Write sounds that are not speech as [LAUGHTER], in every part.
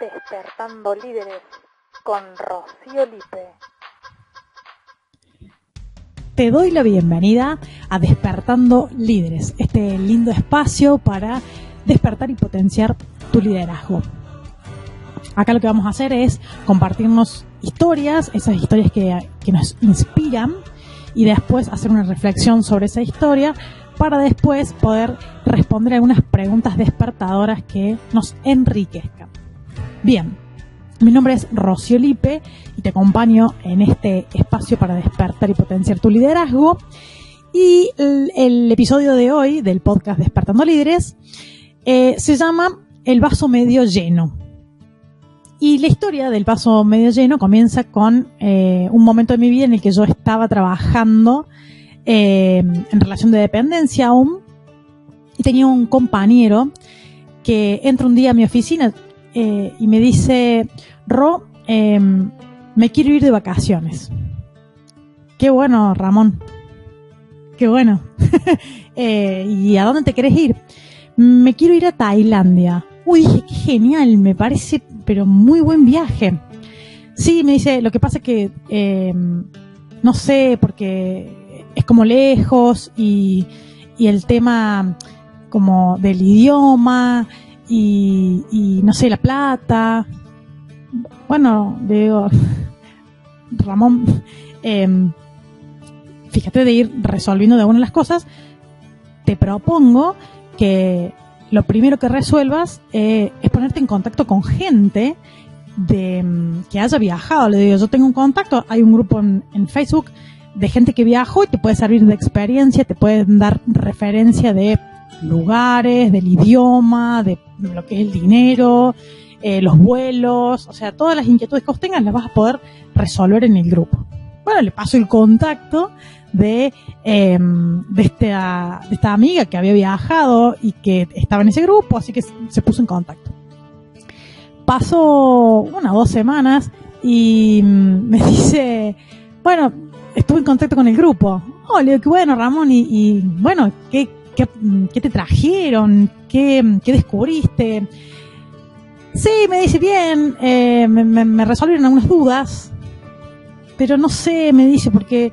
Despertando Líderes con Rocío Lipe. Te doy la bienvenida a Despertando Líderes, este lindo espacio para despertar y potenciar tu liderazgo. Acá lo que vamos a hacer es compartirnos historias, esas historias que, que nos inspiran y después hacer una reflexión sobre esa historia para después poder responder algunas preguntas despertadoras que nos enriquezcan. Bien, mi nombre es Rocío Lipe y te acompaño en este espacio para despertar y potenciar tu liderazgo. Y el, episodio de hoy del podcast Despertando Líderes eh, se llama El vaso medio lleno. Y la historia del vaso medio lleno comienza con eh, un momento de mi vida en el que yo estaba trabajando eh, en relación de dependencia aún y tenía un compañero que entra un día a mi oficina eh, y me dice, Ro, em, me quiero ir de vacaciones. Qué bueno, Ramón. Qué bueno. [LAUGHS] Eh, ¿Y a dónde te querés ir? Me quiero ir a Tailandia. Uy, dije, qué genial, me parece, pero muy buen viaje. Sí, me dice, lo que pasa es que, em, no sé, porque es como lejos y, y el tema como del idioma y, y, no sé, la plata. Bueno, digo, [LAUGHS] Ramón, eh, fíjate de ir resolviendo de alguna de las cosas, te propongo que lo primero que resuelvas eh, es ponerte en contacto con gente de, mm, que haya viajado. Le digo, yo tengo un contacto, hay un grupo en, en Facebook de gente que viajó y te puede servir de experiencia, te pueden dar referencia de lugares, del idioma, de lo que es el dinero, eh, los vuelos, o sea, todas las inquietudes que vos tengas las vas a poder resolver en el grupo. Bueno, le paso el contacto de, eh, de, esta, de esta amiga que había viajado y que estaba en ese grupo, así que se puso en contacto. Pasó unas dos semanas y mm, [LAUGHS] me dice, bueno, estuve en contacto con el grupo. Oh, le digo, qué bueno, Ramón, y, y bueno, ¿qué, qué, qué te trajeron? ¿Qué, ¿Qué, descubriste? Sí, me dice bien, eh, me, resolvieron algunas dudas, pero no sé, me dice, porque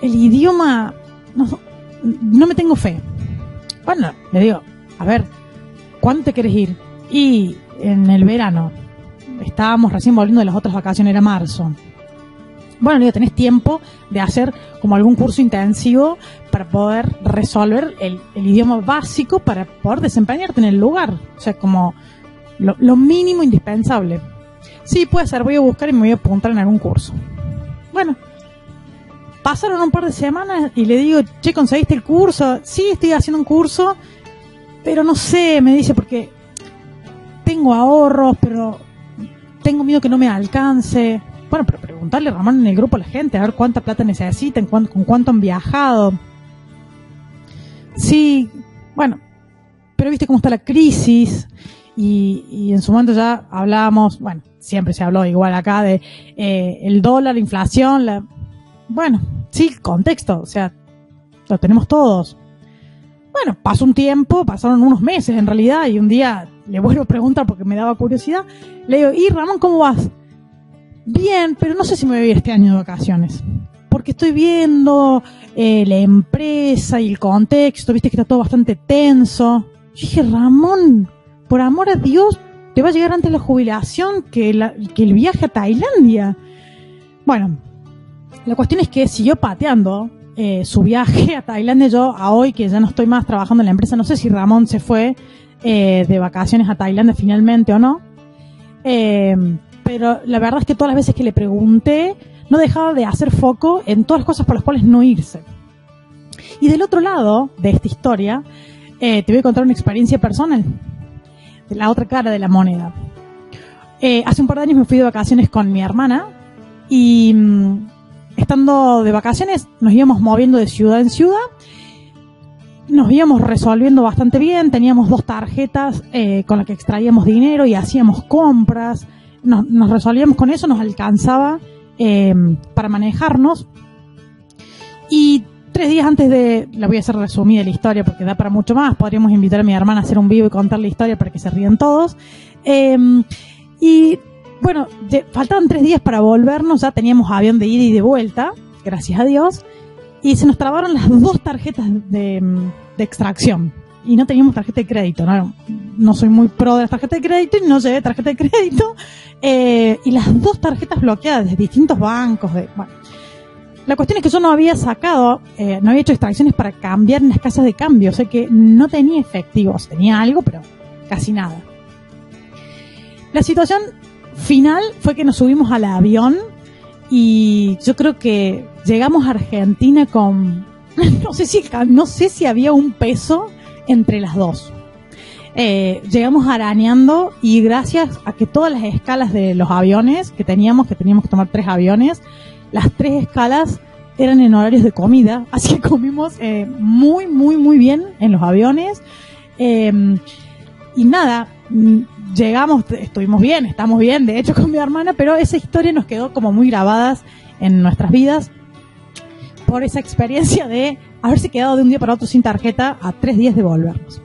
el idioma, no, no me tengo fe. Bueno, le digo, a ver, ¿cuándo te quieres ir? Y en el verano, estábamos recién volviendo de las otras vacaciones, era marzo bueno, digo, tenés tiempo de hacer como algún curso intensivo para poder resolver el, el, idioma básico para poder desempeñarte en el lugar. O sea, como lo, mínimo indispensable. Sí, puede ser, voy a buscar y me voy a apuntar en algún curso. Bueno, pasaron un par de semanas y le digo, che, ¿conseguiste el curso? Sí, estoy haciendo un curso, pero no sé, me dice, porque tengo ahorros, pero tengo miedo que no me alcance. Bueno, pero preguntarle, Ramón, en el grupo a la gente, a ver cuánta plata necesitan, con cuánto han viajado. Sí, bueno, pero viste cómo está la crisis y, en su momento ya hablábamos, bueno, siempre se habló igual acá de eh, el dólar, la inflación, la... Bueno, sí, contexto, o sea, lo tenemos todos. Bueno, pasó un tiempo, pasaron unos meses en realidad, y un día le vuelvo a preguntar porque me daba curiosidad. Le digo, ¿y Ramón, cómo vas? Bien, pero no sé si me voy a ir este año de vacaciones. Porque estoy viendo eh, la empresa y el contexto, viste que está todo bastante tenso. Yo dije, Ramón, por amor a Dios, te va a llegar antes la jubilación que, la, que el viaje a Tailandia. Bueno, la cuestión es que siguió pateando eh, su viaje a Tailandia. Yo, a hoy que ya no estoy más trabajando en la empresa, no sé si Ramón se fue eh, de vacaciones a Tailandia finalmente o no. Eh, pero la verdad es que todas las veces que le pregunté, no dejaba de hacer foco en todas las cosas por las cuales no irse. Y del otro lado de esta historia, eh, te voy a contar una experiencia personal, de la otra cara de la moneda. Eh, hace un par de años me fui de vacaciones con mi hermana y mmm, estando de vacaciones nos íbamos moviendo de ciudad en ciudad nos íbamos resolviendo bastante bien, teníamos dos tarjetas eh, con las que extraíamos dinero y hacíamos compras, nos, nos resolvíamos con eso, nos alcanzaba eh, para manejarnos. Y tres días antes de, la voy a hacer resumida la historia porque da para mucho más, podríamos invitar a mi hermana a hacer un vivo y contar la historia para que se rían todos. Em, y bueno, faltaban tres días para volvernos, ya teníamos avión de ida y de vuelta, gracias a Dios, y se nos trabaron las dos tarjetas de, extracción. Y no teníamos tarjeta de crédito, ¿no? no soy muy pro de las tarjetas de crédito y no llevé tarjeta de crédito. [LAUGHS] Eh, y las dos tarjetas bloqueadas de distintos bancos. De, bueno. La cuestión es que yo no había sacado, eh, no había hecho extracciones para cambiar en las casas de cambio, o sea que no tenía efectivos, tenía algo, pero casi nada. La situación final fue que nos subimos al avión y yo creo que llegamos a Argentina con [LAUGHS] no sé si no sé si había un peso entre las dos. Eh, llegamos arañando y gracias a que todas las escalas de los aviones que teníamos, que teníamos que tomar tres aviones, las tres escalas eran en horarios de comida, [LAUGHS] así que comimos eh, muy, muy, muy bien en los aviones. Eh, y nada, llegamos, estuvimos bien, estamos bien, de hecho [LAUGHS] con mi hermana, pero esa historia nos quedó como muy grabadas en nuestras vidas por esa experiencia de haberse quedado de un día para otro sin tarjeta a tres días de volvernos.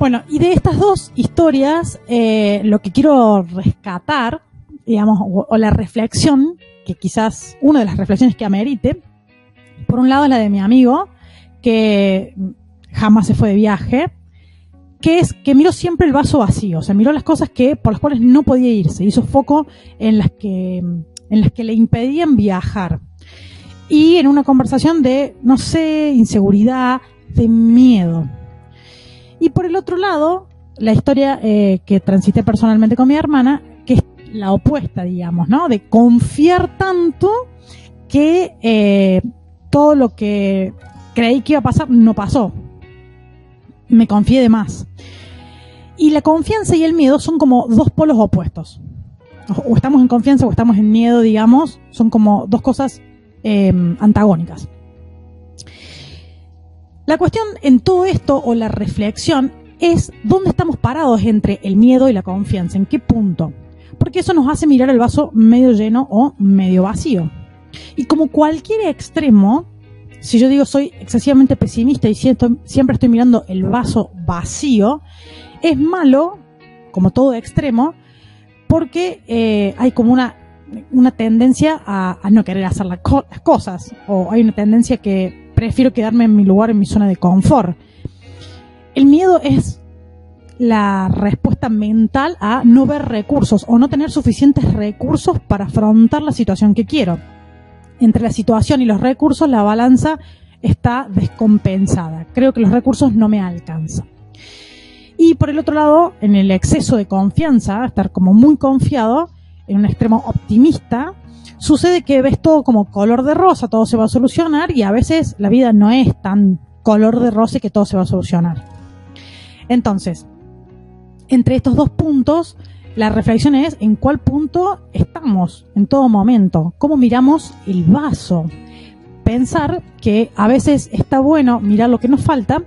Bueno, y de estas dos historias, eh, lo que quiero rescatar, digamos, o, la reflexión, que quizás una de las reflexiones que amerite, por un lado la de mi amigo, que jamás se fue de viaje, que es que miró siempre el vaso vacío, o sea, miró las cosas que por las cuales no podía irse, hizo foco en las que en las que le impedían viajar. Y en una conversación de no sé, inseguridad, de miedo. Y por el otro lado, la historia eh, que transité personalmente con mi hermana, que es la opuesta, digamos, ¿no? De confiar tanto que eh, todo lo que creí que iba a pasar no pasó me confié de más. Y la confianza y el miedo son como dos polos opuestos. O estamos en confianza o estamos en miedo, digamos, son como dos cosas em, antagónicas. La cuestión en todo esto o la reflexión es dónde estamos parados entre el miedo y la confianza, en qué punto. Porque eso nos hace mirar el vaso medio lleno o medio vacío. Y como cualquier extremo, si yo digo soy excesivamente pesimista y siempre estoy mirando el vaso vacío, es malo, como todo extremo, porque eh, hay como una, una tendencia a, no querer hacer las cosas, o hay una tendencia que prefiero quedarme en mi lugar, en mi zona de confort. El miedo es la respuesta mental a no ver recursos o no tener suficientes recursos para afrontar la situación que quiero entre la situación y los recursos la balanza está descompensada. Creo que los recursos no me alcanzan. Y por el otro lado, en el exceso de confianza, estar como muy confiado, en un extremo optimista, sucede que ves todo como color de rosa, todo se va a solucionar y a veces la vida no es tan color de rosa que todo se va a solucionar. Entonces, entre estos dos puntos, la reflexión es en cuál punto estamos en todo momento, cómo miramos el vaso. Pensar que a veces está bueno mirar lo que nos falta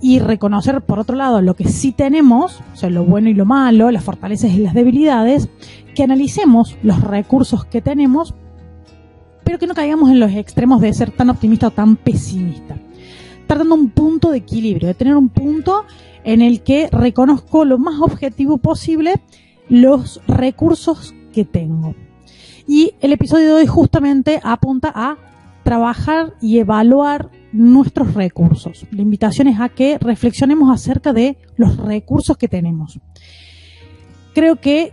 y reconocer por otro lado lo que sí tenemos, o sea, lo bueno y lo malo, las fortalezas y las debilidades, que analicemos los recursos que tenemos, pero que no caigamos en los extremos de ser tan optimista o tan pesimista. Tratando un punto de equilibrio, de tener un punto en el que reconozco lo más objetivo posible los recursos que tengo. Y el episodio de hoy justamente apunta a trabajar y evaluar nuestros recursos. La invitación es a que reflexionemos acerca de los recursos que tenemos. Creo que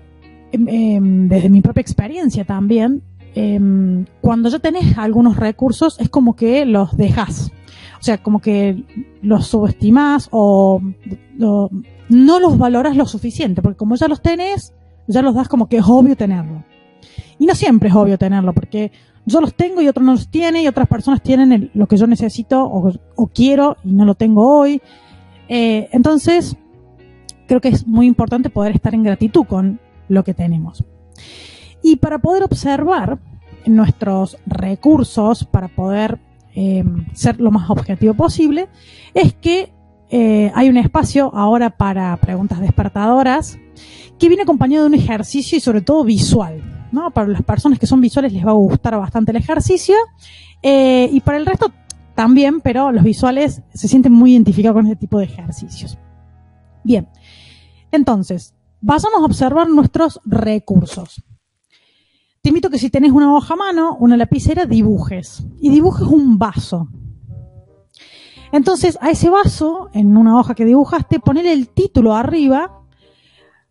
em, em, desde mi propia experiencia también, em, cuando ya tenés algunos recursos es como que los dejas. O sea, como que los subestimas o, o no los valoras lo suficiente, porque como ya los tenés, ya los das como que es obvio tenerlo. Y no siempre es obvio tenerlo, porque yo los tengo y otros no los tienen, y otras personas tienen lo que yo necesito o, quiero y no lo tengo hoy. Eh, entonces, creo que es muy importante poder estar en gratitud con lo que tenemos. Y para poder observar nuestros recursos, para poder eh, ser lo más objetivo posible, es que eh, hay un espacio ahora para preguntas despertadoras que viene acompañado de un ejercicio y sobre todo visual. ¿no? Para las personas que son visuales les va a gustar bastante el ejercicio eh, y para el resto también, pero los visuales se sienten muy identificados con este tipo de ejercicios. Bien, entonces, vayamos a observar nuestros recursos. Te invito que si tenés una hoja a mano, una lapicera, dibujes. Y dibujes un vaso. Entonces, a ese vaso, en una hoja que dibujaste, poner el título arriba,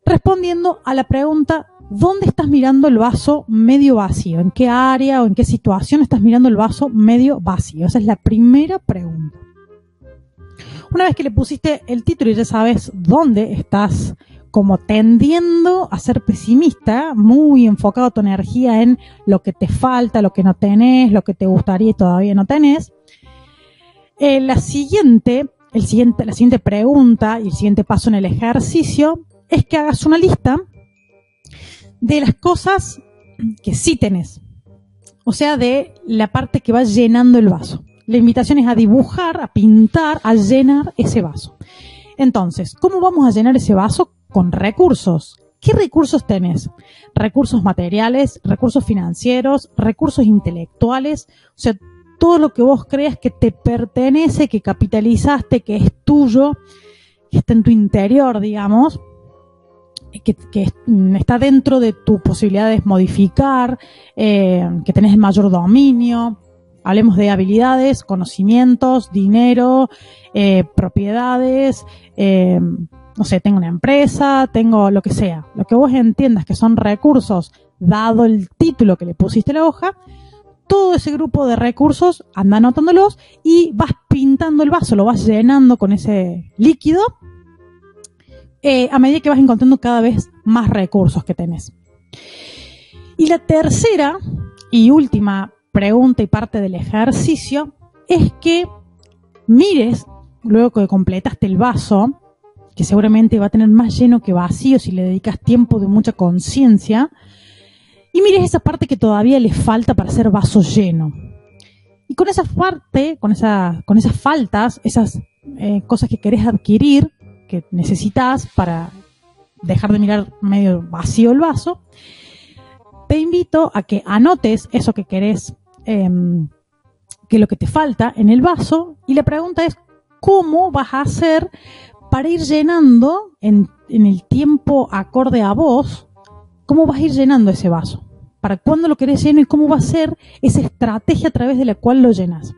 respondiendo a la pregunta, ¿dónde estás mirando el vaso medio vacío? ¿En qué área o en qué situación estás mirando el vaso medio vacío? Esa es la primera pregunta. Una vez que le pusiste el título y ya sabes dónde estás como tendiendo a ser pesimista, muy enfocado tu energía en lo que te falta, lo que no tenés, lo que te gustaría y todavía no tenés. Eh, la siguiente, el siguiente, la siguiente pregunta y el siguiente paso en el ejercicio es que hagas una lista de las cosas que sí tenés. O sea, de la parte que va llenando el vaso. La invitación es a dibujar, a pintar, a llenar ese vaso. Entonces, ¿cómo vamos a llenar ese vaso? Con recursos. ¿Qué recursos tenés? Recursos materiales, recursos financieros, recursos intelectuales, o sea, todo lo que vos creas que te pertenece, que capitalizaste, que es tuyo, que está en tu interior, digamos, que, está dentro de tus posibilidades modificar, eh, que tenés mayor dominio, Hablemos de habilidades, conocimientos, dinero, eh, propiedades, eh, no sé, tengo una empresa, tengo lo que sea. Lo que vos entiendas que son recursos, dado el título que le pusiste a la hoja, todo ese grupo de recursos anda anotándolos y vas pintando el vaso, lo vas llenando con ese líquido eh, a medida que vas encontrando cada vez más recursos que tenés. Y la tercera y última pregunta y parte del ejercicio es que mires, luego que completaste el vaso, que seguramente va a tener más lleno que vacío si le dedicas tiempo de mucha conciencia, y mires esa parte que todavía le falta para ser vaso lleno. Y con esa parte, con, esa, con esas faltas, esas eh, cosas que querés adquirir, que necesitas para dejar de mirar medio vacío el vaso, te invito a que anotes eso que querés Em, que lo que te falta en el vaso y la pregunta es cómo vas a hacer para ir llenando en, el tiempo acorde a vos, cómo vas a ir llenando ese vaso, para cuándo lo querés lleno y cómo va a ser esa estrategia a través de la cual lo llenas.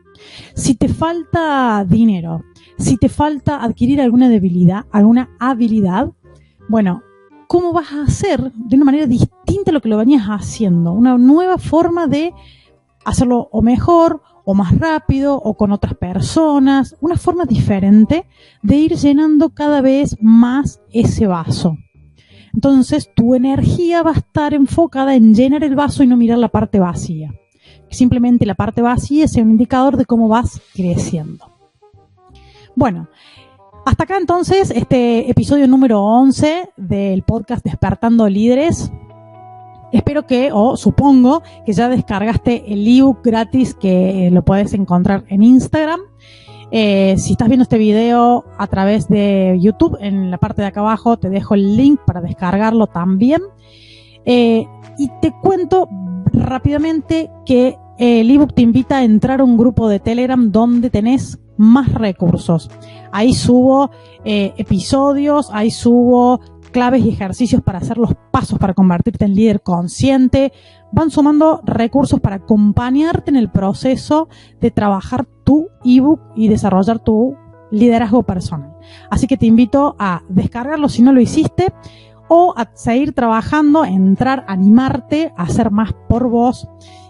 Si te falta dinero, si te falta adquirir alguna debilidad, alguna habilidad, bueno, ¿cómo vas a hacer de una manera distinta a lo que lo venías haciendo? Una nueva forma de hacerlo o mejor o más rápido o con otras personas, una forma diferente de ir llenando cada vez más ese vaso. Entonces tu energía va a estar enfocada en llenar el vaso y no mirar la parte vacía. Simplemente la parte vacía es un indicador de cómo vas creciendo. Bueno, hasta acá entonces este episodio número 11 del podcast Despertando Líderes. Espero que, o supongo, que ya descargaste el ebook gratis que lo puedes encontrar en Instagram. Eh, si estás viendo este video a través de YouTube, en la parte de acá abajo te dejo el link para descargarlo también. Eh, y te cuento rápidamente que el ebook te invita a entrar a un grupo de Telegram donde tenés más recursos. Ahí subo eh, episodios, ahí subo claves y ejercicios para hacer los pasos para convertirte en líder consciente. Van sumando recursos para acompañarte en el proceso de trabajar tu ebook y desarrollar tu liderazgo personal. Así que te invito a descargarlo si no lo hiciste o a seguir trabajando, entrar, animarte a hacer más por vos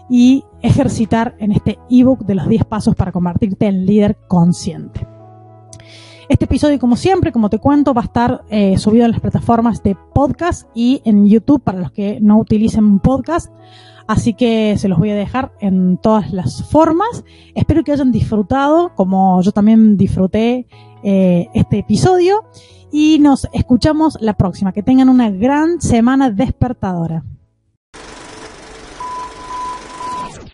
y ejercitar en este ebook de los 10 pasos para convertirte en líder consciente. Este episodio, como siempre, como te cuento, va a estar eh, subido en las plataformas de podcast y en YouTube para los que no utilicen podcast. Así que se los voy a dejar en todas las formas. Espero que hayan disfrutado, como yo también disfruté eh, este episodio. Y nos escuchamos la próxima. Que tengan una gran semana despertadora.